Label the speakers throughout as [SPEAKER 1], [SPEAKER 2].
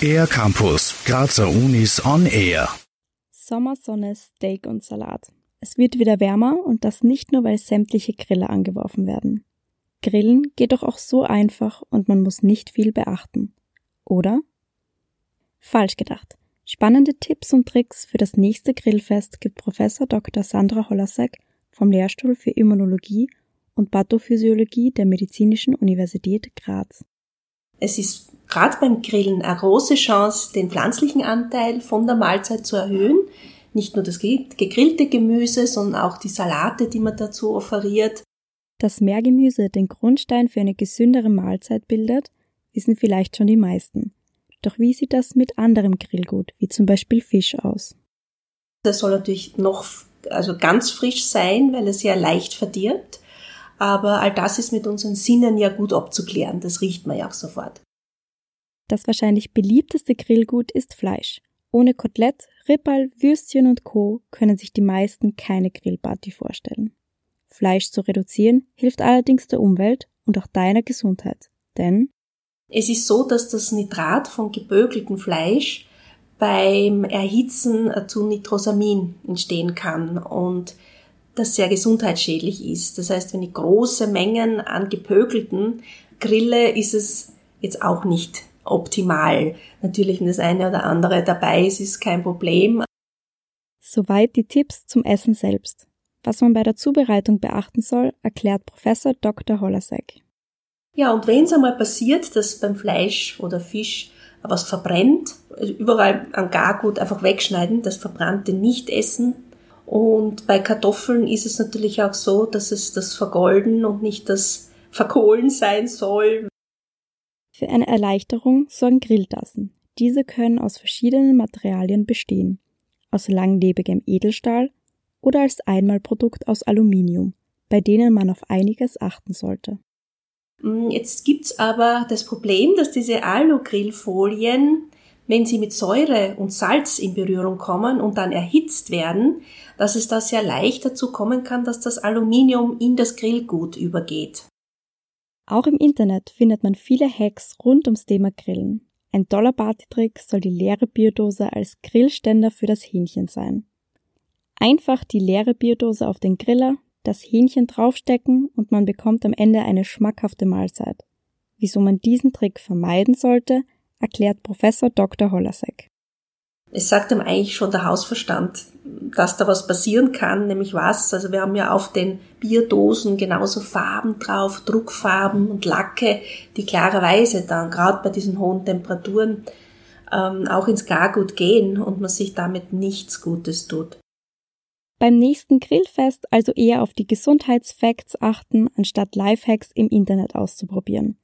[SPEAKER 1] Air Campus, Grazer Unis on Air.
[SPEAKER 2] Sommersonne, Steak und Salat. Es wird wieder wärmer und das nicht nur, weil sämtliche Grille angeworfen werden. Grillen geht doch auch so einfach und man muss nicht viel beachten. Oder? Falsch gedacht. Spannende Tipps und Tricks für das nächste Grillfest gibt Professor Dr. Sandra Holasek vom Lehrstuhl für Immunologie und Pathophysiologie der Medizinischen Universität Graz.
[SPEAKER 3] Es ist gerade beim Grillen eine große Chance, den pflanzlichen Anteil von der Mahlzeit zu erhöhen. Nicht nur das gegrillte Gemüse, sondern auch die Salate, die man dazu offeriert.
[SPEAKER 2] Dass Meergemüse den Grundstein für eine gesündere Mahlzeit bildet, wissen vielleicht schon die meisten. Doch wie sieht das mit anderem Grillgut, wie zum Beispiel Fisch aus?
[SPEAKER 3] Das soll natürlich noch also ganz frisch sein, weil es ja leicht verdirbt. Aber all das ist mit unseren Sinnen ja gut abzuklären. Das riecht man ja auch sofort.
[SPEAKER 2] Das wahrscheinlich beliebteste Grillgut ist Fleisch. Ohne Kotelett, Rippal, Würstchen und Co. können sich die meisten keine Grillparty vorstellen. Fleisch zu reduzieren hilft allerdings der Umwelt und auch deiner Gesundheit. Denn
[SPEAKER 3] es ist so, dass das Nitrat von gebögeltem Fleisch beim Erhitzen zu Nitrosamin entstehen kann und das sehr gesundheitsschädlich ist. Das heißt, wenn ich große Mengen an gepökelten grille, ist es jetzt auch nicht optimal. Natürlich, wenn das eine oder andere dabei ist, ist kein Problem.
[SPEAKER 2] Soweit die Tipps zum Essen selbst. Was man bei der Zubereitung beachten soll, erklärt Professor Dr. Holasek.
[SPEAKER 3] Ja, und wenn es einmal passiert, dass beim Fleisch oder Fisch was verbrennt, also überall am Gargut einfach wegschneiden, das Verbrannte nicht essen. Und bei Kartoffeln ist es natürlich auch so, dass es das Vergolden und nicht das Verkohlen sein soll.
[SPEAKER 2] Für eine Erleichterung sorgen Grilltassen. Diese können aus verschiedenen Materialien bestehen. Aus langlebigem Edelstahl oder als Einmalprodukt aus Aluminium, bei denen man auf einiges achten sollte.
[SPEAKER 3] Mm, jetzt gibt's aber das Problem, dass diese Alu-Grillfolien, wenn sie mit Säure und Salz in Berührung kommen und dann erhitzt werden, dass es da sehr leicht dazu kommen kann, dass das Aluminium in das Grillgut übergeht.
[SPEAKER 2] Auch im Internet findet man viele Hacks rund ums Thema Grillen. Ein toller Partytrick soll die leere Bierdose als Grillständer für das Hähnchen sein. Einfach die leere Bierdose auf den Griller, das Hähnchen draufstecken und man bekommt am Ende eine schmackhafte Mahlzeit. Wieso man diesen Trick vermeiden sollte, erklärt Professor Dr. Holasek.
[SPEAKER 3] Es sagt ihm eigentlich schon der Hausverstand, dass da was passieren kann, nämlich was. Also wir haben ja auf den Bierdosen genauso Farben drauf, Druckfarben und Lacke, die klarerweise dann gerade bei diesen hohen Temperaturen ähm, auch ins Gargut gehen und man sich damit nichts Gutes tut.
[SPEAKER 2] Beim nächsten Grillfest also eher auf die Gesundheitsfacts achten, anstatt Lifehacks im Internet auszuprobieren.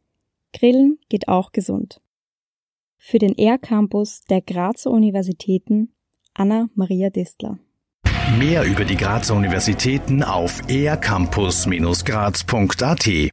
[SPEAKER 2] Grillen geht auch gesund. Für den Air Campus der Grazer Universitäten Anna Maria Distler.
[SPEAKER 1] Mehr über die Grazer Universitäten auf aircampus-graz.at